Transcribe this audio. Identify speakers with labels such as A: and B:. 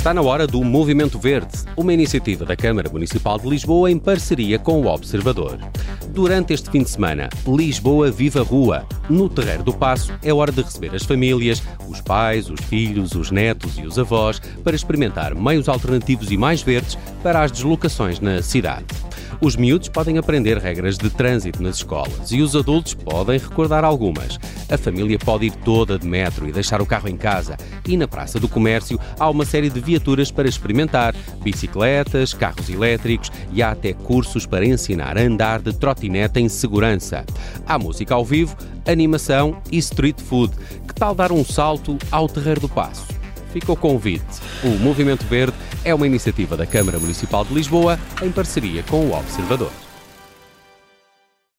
A: Está na hora do Movimento Verde, uma iniciativa da Câmara Municipal de Lisboa em parceria com o Observador. Durante este fim de semana, Lisboa Viva Rua. No Terreiro do Passo é hora de receber as famílias, os pais, os filhos, os netos e os avós para experimentar meios alternativos e mais verdes para as deslocações na cidade. Os miúdos podem aprender regras de trânsito nas escolas e os adultos podem recordar algumas. A família pode ir toda de metro e deixar o carro em casa. E na Praça do Comércio há uma série de viaturas para experimentar: bicicletas, carros elétricos e há até cursos para ensinar a andar de trotinete em segurança. Há música ao vivo, animação e street food. Que tal dar um salto ao Terreiro do Passo? Fica o convite. O Movimento Verde é uma iniciativa da Câmara Municipal de Lisboa em parceria com o Observador.